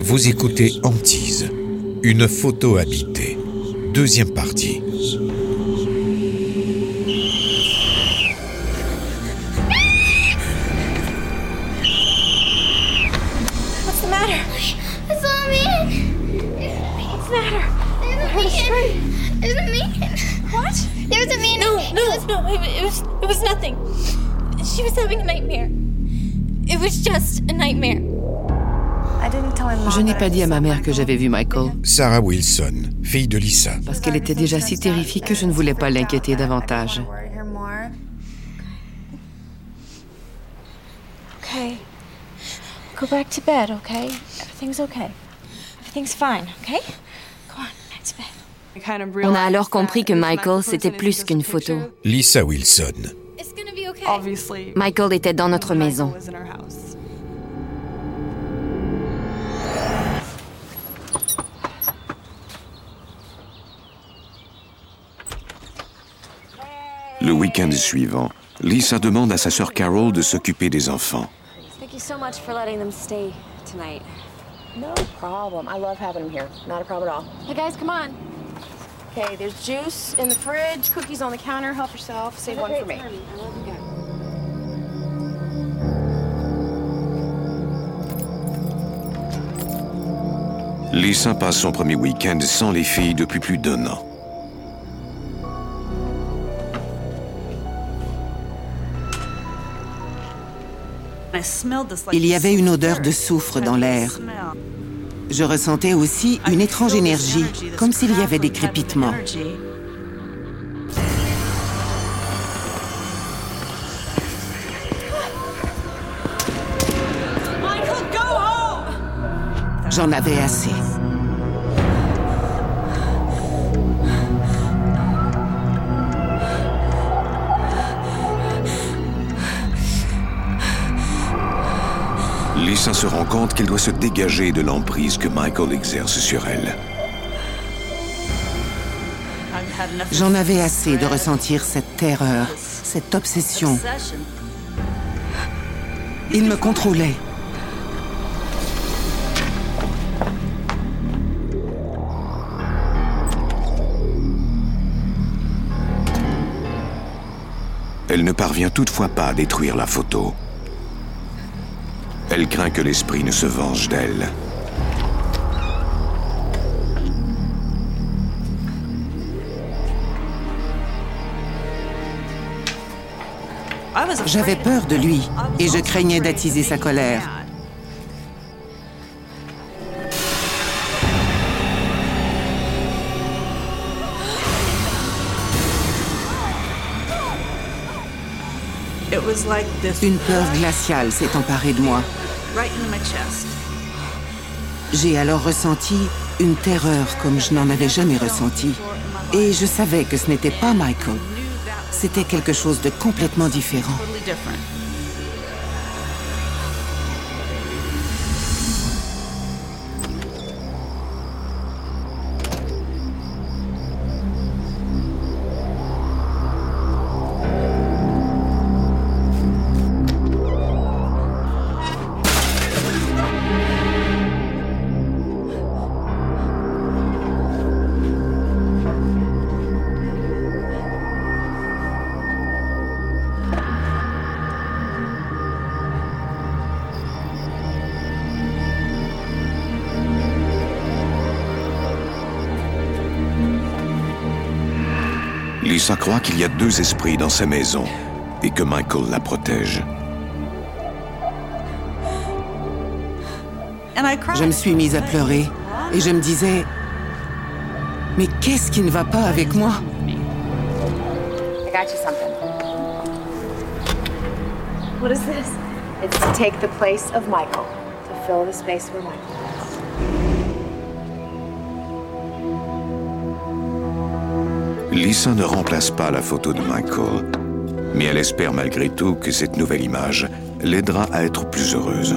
Vous écoutez Antise, une photo habitée. Deuxième partie. A a a. What? There's a man. No, It no, was- no. It, it was it was nothing. She was having a nightmare. Je n'ai pas dit à ma mère que j'avais vu Michael, Sarah Wilson, fille de Lisa. parce qu'elle était déjà si terrifiée que je ne voulais pas l'inquiéter davantage. Okay. Go back to bed, okay? Everything's okay. Everything's fine, okay? Go on, back to bed. On a alors compris que Michael, c'était plus qu'une photo. Lisa Wilson. It's gonna be okay. Michael était dans notre maison. Le week-end suivant, Lisa demande à sa sœur Carol de s'occuper des enfants. Thank you so much for letting them stay tonight. No problem. I love having them here. Not a problem at all. Hey guys, come on. Okay, there's juice in the fridge, cookies on the counter. Help yourself. Save one for me. Lisa passe son premier week-end sans les filles depuis plus d'un an. Il y avait une odeur de soufre dans l'air. Je ressentais aussi une étrange énergie, comme s'il y avait des crépitements. J'en avais assez. Lisa se rend compte qu'elle doit se dégager de l'emprise que Michael exerce sur elle. J'en avais assez de ressentir cette terreur, cette obsession. Il me contrôlait. Elle ne parvient toutefois pas à détruire la photo. Elle craint que l'esprit ne se venge d'elle. J'avais peur de lui et je craignais d'attiser sa colère. Une peur glaciale s'est emparée de moi. J'ai alors ressenti une terreur comme je n'en avais jamais ressenti. Et je savais que ce n'était pas Michael. C'était quelque chose de complètement différent. Lisa croit qu'il y a deux esprits dans sa maison et que Michael la protège. Je me suis mise à pleurer et je me disais, mais qu'est-ce qui ne va pas avec moi? I got you something. What is this? It's to take the place of Michael, to fill the space where Michael is. Lisa ne remplace pas la photo de Michael, mais elle espère malgré tout que cette nouvelle image l'aidera à être plus heureuse.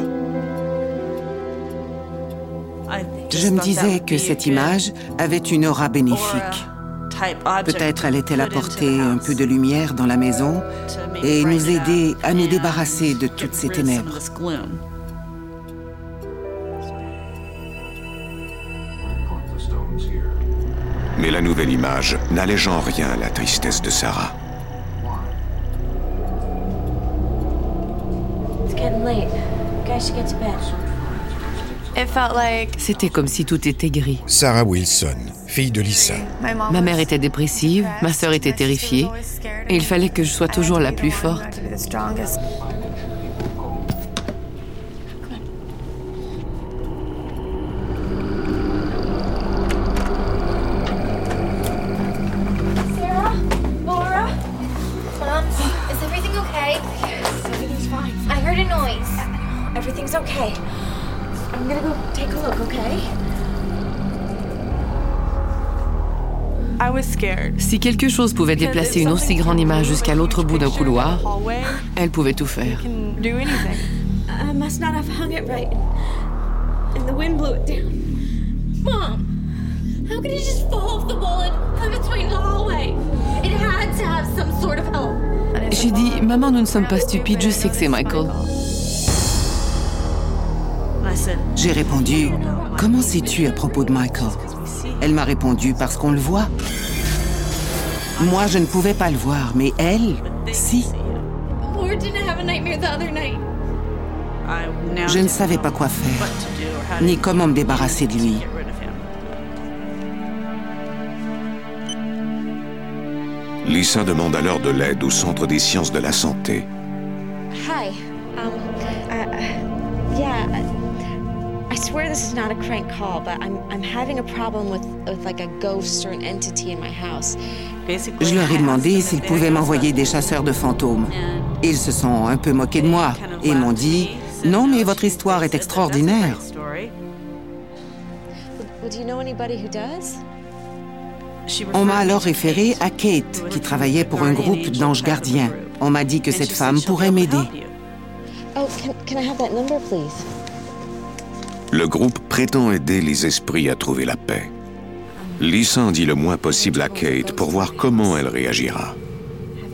Je me disais que cette image avait une aura bénéfique. Peut-être allait-elle apporter un peu de lumière dans la maison et nous aider à nous débarrasser de toutes ces ténèbres. Mais la nouvelle image n'allège en rien la tristesse de Sarah. It's getting late. You guys should get to bed. It felt like C'était comme si tout était gris. Sarah Wilson, fille de Lisa. Ma mère était dépressive, ma sœur était terrifiée, et il fallait que je sois toujours la plus forte. Si quelque chose pouvait déplacer une aussi grande image jusqu'à l'autre bout d'un couloir, elle pouvait tout faire. J'ai dit, maman, nous ne sommes pas stupides, je sais que c'est Michael. J'ai répondu, comment sais-tu à propos de Michael? Elle m'a répondu, parce qu'on le voit. Moi, je ne pouvais pas le voir, mais elle, si. Laura didn't have a nightmare the other night? Je ne savais pas quoi faire, ni comment me débarrasser de lui. Lisa demande alors de l'aide au Centre des sciences de la santé. Hi. Um, uh, uh, yeah. Swear this is not a crank call, but I'm I'm having a problem with with like a ghost or an entity in my house. Je leur ai demandé s'ils pouvaient m'envoyer des chasseurs de fantômes. Ils se sont un peu moqués de moi et m'ont dit Non, mais votre histoire est extraordinaire. On m'a alors référé à Kate, qui travaillait pour un groupe d'anges gardiens. On m'a dit que cette femme pourrait m'aider. Oh, can can I have that number, please? Le groupe prétend aider les esprits à trouver la paix. Lisa en dit le moins possible à Kate pour voir comment elle réagira.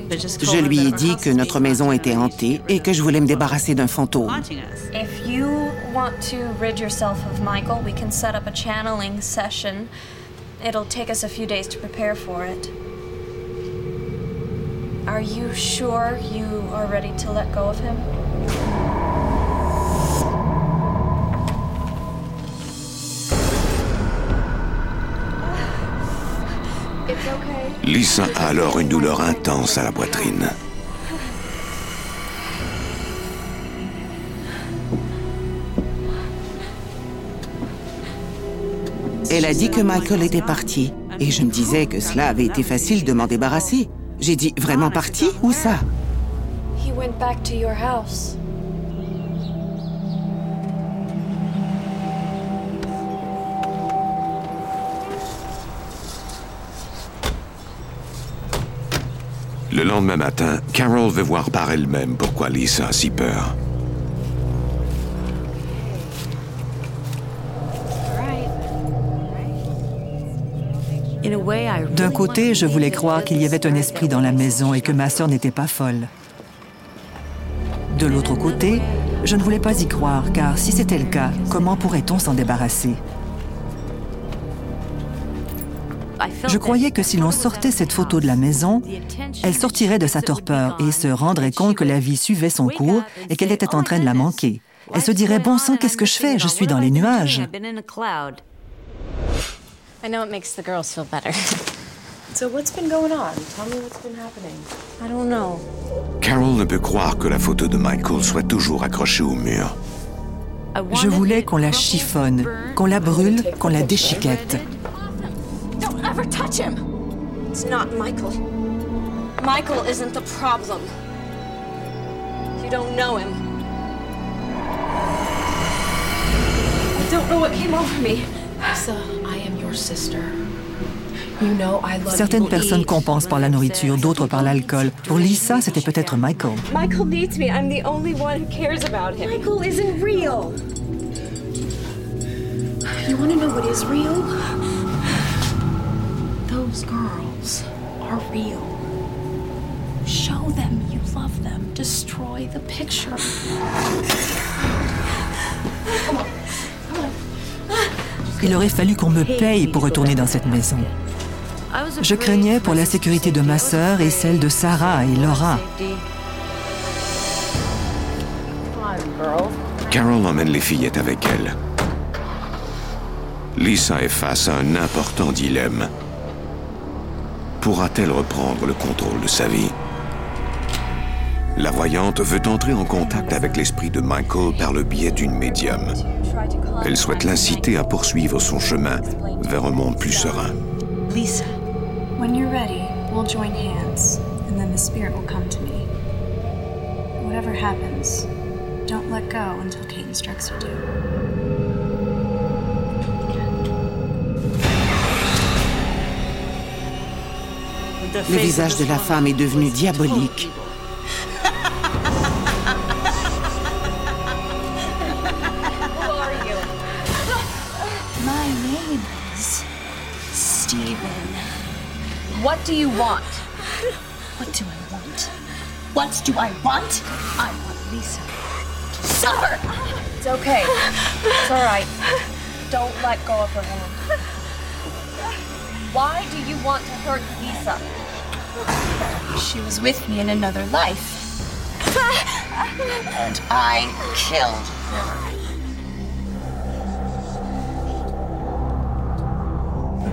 Je lui ai dit que notre maison était hantée et que je voulais me débarrasser d'un fantôme. If you want to rid yourself of Michael, we can set up a channeling session. It'll take us a few days to prepare for it. Are you sure you are ready to let go of him? Lisa a alors une douleur intense à la poitrine. Elle a dit que Michael était parti. Et je me disais que cela avait été facile de m'en débarrasser. J'ai dit Vraiment parti? Où ça? Le lendemain matin, Carol veut voir par elle-même pourquoi Lisa a si peur. D'un côté, je voulais croire qu'il y avait un esprit dans la maison et que ma sœur n'était pas folle. De l'autre côté, je ne voulais pas y croire, car si c'était le cas, comment pourrait-on s'en débarrasser? Je croyais que si l'on sortait cette photo de la maison, elle sortirait de sa torpeur et se rendrait compte que la vie suivait son cours et qu'elle était en train de la manquer. Elle se dirait, bon sang, qu'est-ce que je fais? Je suis dans les nuages. I know it makes the girls feel better. So what's been going on? Tell me what's been happening. I don't know. Carol ne peut croire que la photo de Michael soit toujours accrochée au mur. Je voulais qu'on la chiffonne, qu'on la brûle, qu'on la déchiquette. Ever touch him. It's not Michael. Michael isn't the problem. You don't know him. I don't know what came over me. Lisa, I am your sister. You know I love Certaines personnes compensent par la nourriture, d'autres par l'alcool. Pour Lisa, c'était peut-être Michael. Michael needs me. I'm the only one who cares about him. Michael isn't real. You want to know what is real? Those girls are real. Show them you love them. Destroy the picture. Il aurait fallu qu'on me paye pour retourner dans cette maison. Je craignais pour la sécurité de ma sœur et celle de Sarah et Laura. Carol emmène les fillettes avec elle. Lisa est face à un important dilemme. Pourra-t-elle reprendre le contrôle de sa vie La voyante veut entrer en contact avec l'esprit de Michael par le biais d'une médium. Elle souhaite l'inciter à poursuivre son chemin vers un monde plus serein. Lisa, when you're ready, we'll join hands, and then the spirit will come to me. Whatever happens, don't let go until Kate instructs you to. Le visage de la femme est devenu diabolique. My name is Steven. What do you want? What do I want? What do I want? I want Lisa to suffer. It's okay. It's all right. Don't let go of her hand. Why do you want to hurt Lisa? She was with me in another life. And I killed her.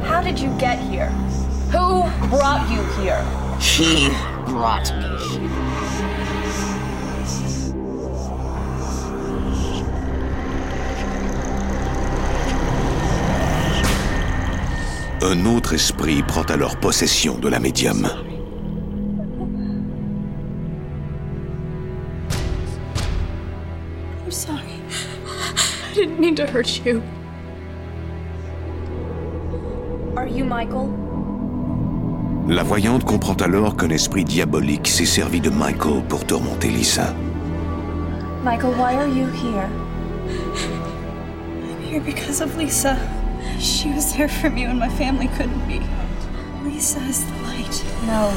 How did you get here? Who brought you here? He brought me. Un autre esprit prend alors possession de la médium. Didn't mean to hurt you. Are you Michael? La voyante comprend alors qu'un esprit diabolique s'est servi de Michael pour tourmenter Lisa. Michael, why are you here? I'm here because of Lisa. She was there for me when my family couldn't be. Lisa is the light. No.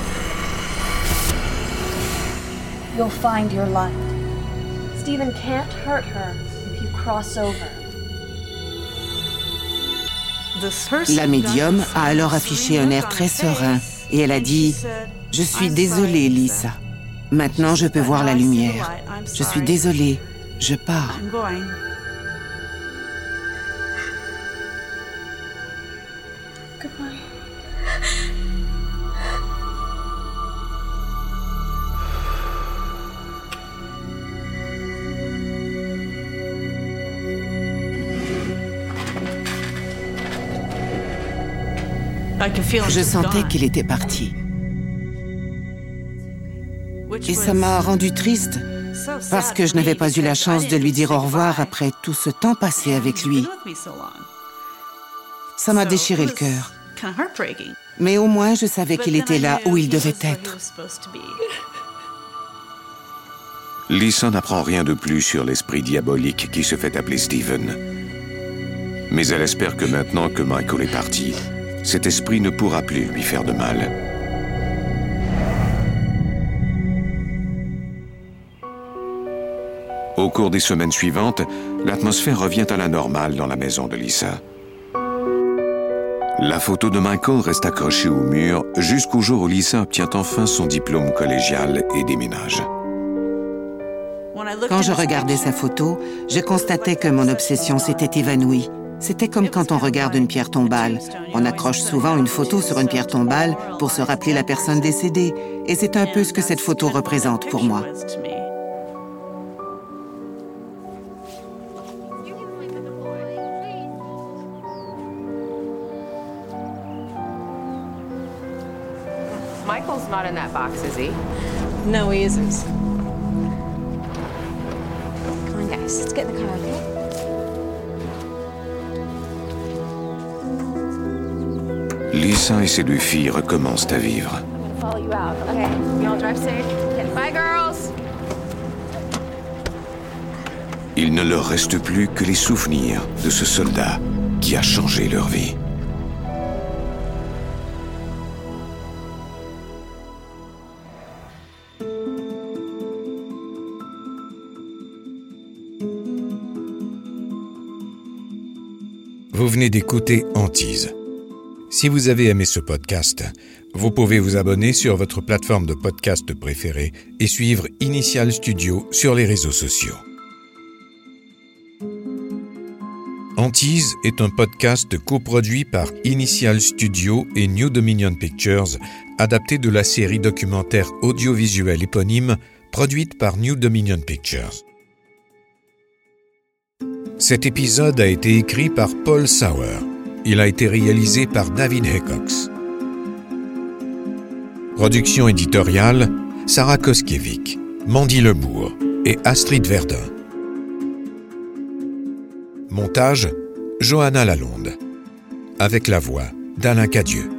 You'll find your light. Stephen can't hurt her La médium a alors affiché un air très serein et elle a dit Je suis désolée, Lisa. Maintenant, je peux voir la lumière. Je suis désolée. Je pars. Je sentais qu'il était parti. Et ça m'a rendu triste parce que je n'avais pas eu la chance de lui dire au revoir après tout ce temps passé avec lui. Ça m'a déchiré le cœur. Mais au moins, je savais qu'il était là où il devait être. Lisa n'apprend rien de plus sur l'esprit diabolique qui se fait appeler Steven. Mais elle espère que maintenant que Michael est parti, cet esprit ne pourra plus lui faire de mal. Au cours des semaines suivantes, l'atmosphère revient à la normale dans la maison de Lisa. La photo de Michael reste accrochée au mur jusqu'au jour où Lisa obtient enfin son diplôme collégial et déménage. Quand je regardais sa photo, je constatais que mon obsession s'était évanouie. C'était comme quand on regarde une pierre tombale. On accroche souvent une photo sur une pierre tombale pour se rappeler la personne décédée. Et c'est un peu ce que cette photo représente pour moi. Michael's not in that box, is he? No, he isn't. Come on, guys. Let's get in the car, okay? Lisa et ses deux filles recommencent à vivre. Il ne leur reste plus que les souvenirs de ce soldat qui a changé leur vie. Vous venez d'écouter Antise. Si vous avez aimé ce podcast, vous pouvez vous abonner sur votre plateforme de podcast préférée et suivre Initial Studio sur les réseaux sociaux. Antise est un podcast coproduit par Initial Studio et New Dominion Pictures, adapté de la série documentaire audiovisuelle éponyme produite par New Dominion Pictures. Cet épisode a été écrit par Paul Sauer. Il a été réalisé par David Heckox. Production éditoriale Sarah Koskiewicz, Mandy Lebourg et Astrid Verdun. Montage Johanna Lalonde. Avec la voix d'Alain Cadieux.